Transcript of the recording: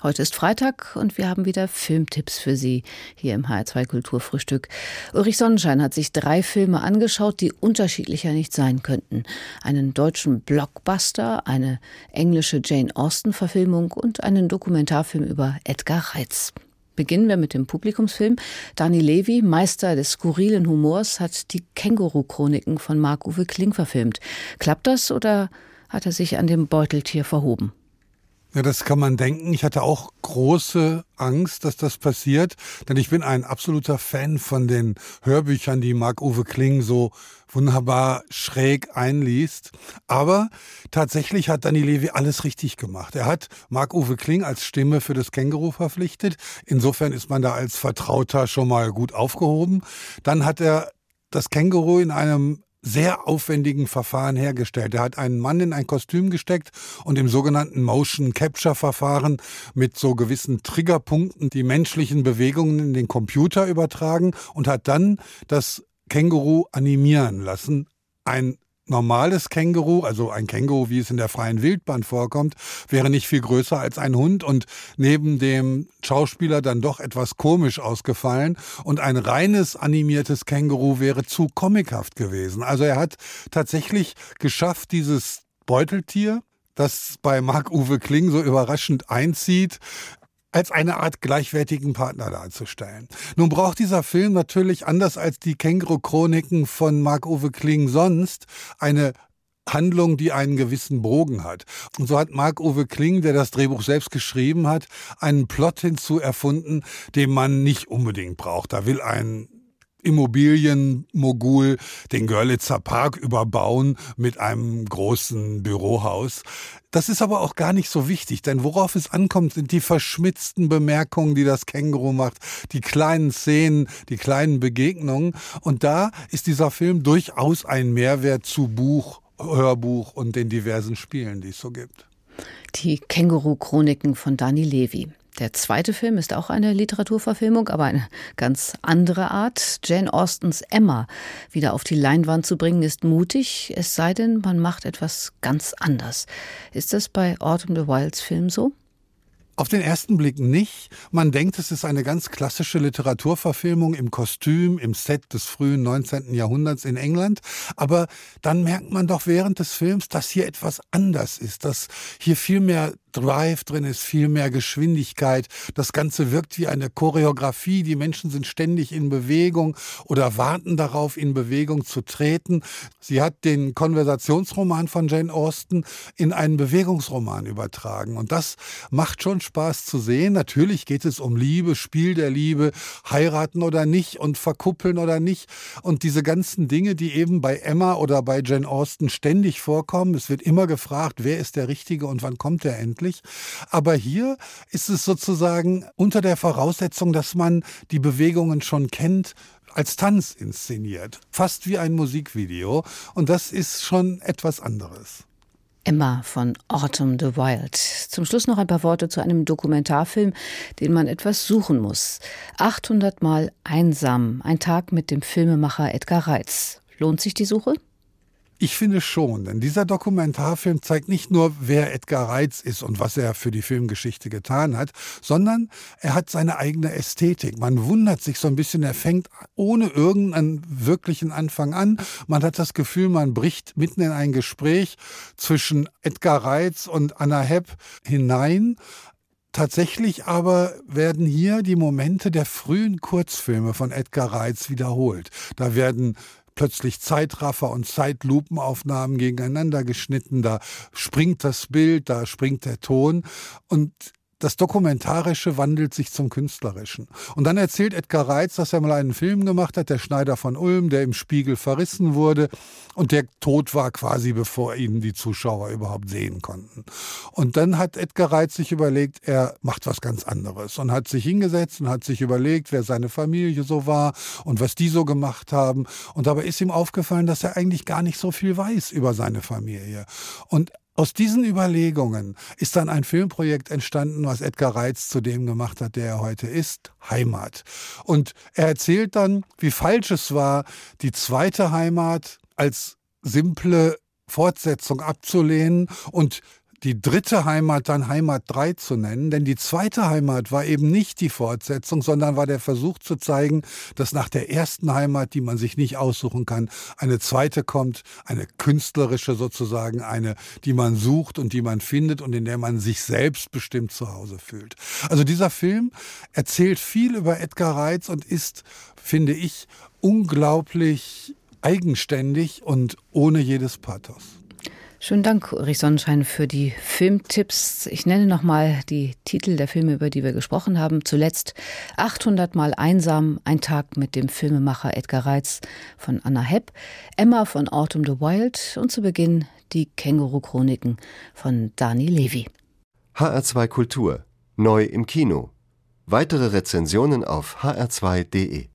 Heute ist Freitag und wir haben wieder Filmtipps für Sie hier im HR2 Kulturfrühstück. Ulrich Sonnenschein hat sich drei Filme angeschaut, die unterschiedlicher nicht sein könnten. Einen deutschen Blockbuster, eine englische Jane Austen-Verfilmung und einen Dokumentarfilm über Edgar Reitz. Beginnen wir mit dem Publikumsfilm. Dani Levy, Meister des skurrilen Humors, hat die Känguru-Chroniken von Marc-Uwe Kling verfilmt. Klappt das oder hat er sich an dem Beuteltier verhoben? Ja, das kann man denken. Ich hatte auch große Angst, dass das passiert, denn ich bin ein absoluter Fan von den Hörbüchern, die Marc-Uwe Kling so wunderbar schräg einliest. Aber tatsächlich hat Danny Levy alles richtig gemacht. Er hat Marc-Uwe Kling als Stimme für das Känguru verpflichtet. Insofern ist man da als Vertrauter schon mal gut aufgehoben. Dann hat er das Känguru in einem sehr aufwendigen Verfahren hergestellt. Er hat einen Mann in ein Kostüm gesteckt und im sogenannten Motion Capture Verfahren mit so gewissen Triggerpunkten die menschlichen Bewegungen in den Computer übertragen und hat dann das Känguru animieren lassen. Ein normales Känguru, also ein Känguru, wie es in der freien Wildbahn vorkommt, wäre nicht viel größer als ein Hund und neben dem Schauspieler dann doch etwas komisch ausgefallen und ein reines animiertes Känguru wäre zu comichaft gewesen. Also er hat tatsächlich geschafft, dieses Beuteltier das bei Marc-Uwe Kling so überraschend einzieht, als eine Art gleichwertigen Partner darzustellen. Nun braucht dieser Film natürlich anders als die Känguru-Chroniken von Marc-Uwe Kling sonst eine Handlung, die einen gewissen Bogen hat. Und so hat Marc-Uwe Kling, der das Drehbuch selbst geschrieben hat, einen Plot hinzu erfunden, den man nicht unbedingt braucht. Da will ein Immobilienmogul den Görlitzer Park überbauen mit einem großen Bürohaus. Das ist aber auch gar nicht so wichtig, denn worauf es ankommt, sind die verschmitzten Bemerkungen, die das Känguru macht, die kleinen Szenen, die kleinen Begegnungen. Und da ist dieser Film durchaus ein Mehrwert zu Buch, Hörbuch und den diversen Spielen, die es so gibt. Die Känguru-Chroniken von Dani Levy. Der zweite Film ist auch eine Literaturverfilmung, aber eine ganz andere Art. Jane Austens Emma wieder auf die Leinwand zu bringen, ist mutig, es sei denn, man macht etwas ganz anders. Ist das bei Autumn the Wilds Film so? Auf den ersten Blick nicht. Man denkt, es ist eine ganz klassische Literaturverfilmung im Kostüm, im Set des frühen 19. Jahrhunderts in England. Aber dann merkt man doch während des Films, dass hier etwas anders ist, dass hier viel mehr Drive drin ist, viel mehr Geschwindigkeit. Das Ganze wirkt wie eine Choreografie. Die Menschen sind ständig in Bewegung oder warten darauf, in Bewegung zu treten. Sie hat den Konversationsroman von Jane Austen in einen Bewegungsroman übertragen. Und das macht schon Spaß zu sehen. Natürlich geht es um Liebe, Spiel der Liebe, heiraten oder nicht und verkuppeln oder nicht. Und diese ganzen Dinge, die eben bei Emma oder bei Jane Austen ständig vorkommen. Es wird immer gefragt, wer ist der Richtige und wann kommt der endlich? Möglich. Aber hier ist es sozusagen unter der Voraussetzung, dass man die Bewegungen schon kennt, als Tanz inszeniert. Fast wie ein Musikvideo. Und das ist schon etwas anderes. Emma von Autumn the Wild. Zum Schluss noch ein paar Worte zu einem Dokumentarfilm, den man etwas suchen muss. 800 Mal einsam. Ein Tag mit dem Filmemacher Edgar Reitz. Lohnt sich die Suche? Ich finde schon, denn dieser Dokumentarfilm zeigt nicht nur, wer Edgar Reitz ist und was er für die Filmgeschichte getan hat, sondern er hat seine eigene Ästhetik. Man wundert sich so ein bisschen, er fängt ohne irgendeinen wirklichen Anfang an. Man hat das Gefühl, man bricht mitten in ein Gespräch zwischen Edgar Reitz und Anna Hepp hinein. Tatsächlich aber werden hier die Momente der frühen Kurzfilme von Edgar Reitz wiederholt. Da werden plötzlich Zeitraffer und Zeitlupenaufnahmen gegeneinander geschnitten, da springt das Bild, da springt der Ton. Und das Dokumentarische wandelt sich zum Künstlerischen. Und dann erzählt Edgar Reitz, dass er mal einen Film gemacht hat, der Schneider von Ulm, der im Spiegel verrissen wurde und der tot war quasi, bevor ihn die Zuschauer überhaupt sehen konnten. Und dann hat Edgar Reitz sich überlegt, er macht was ganz anderes und hat sich hingesetzt und hat sich überlegt, wer seine Familie so war und was die so gemacht haben. Und dabei ist ihm aufgefallen, dass er eigentlich gar nicht so viel weiß über seine Familie. Und aus diesen Überlegungen ist dann ein Filmprojekt entstanden, was Edgar Reitz zu dem gemacht hat, der er heute ist, Heimat. Und er erzählt dann, wie falsch es war, die zweite Heimat als simple Fortsetzung abzulehnen und die dritte Heimat dann Heimat 3 zu nennen, denn die zweite Heimat war eben nicht die Fortsetzung, sondern war der Versuch zu zeigen, dass nach der ersten Heimat, die man sich nicht aussuchen kann, eine zweite kommt, eine künstlerische sozusagen, eine, die man sucht und die man findet und in der man sich selbst bestimmt zu Hause fühlt. Also dieser Film erzählt viel über Edgar Reitz und ist, finde ich, unglaublich eigenständig und ohne jedes Pathos. Schönen Dank, Ulrich Sonnenschein, für die Filmtipps. Ich nenne nochmal die Titel der Filme, über die wir gesprochen haben. Zuletzt 800 Mal einsam, ein Tag mit dem Filmemacher Edgar Reitz von Anna Hepp, Emma von Autumn the Wild und zu Beginn die Känguru-Chroniken von Dani Levi. HR2 Kultur. Neu im Kino. Weitere Rezensionen auf hr2.de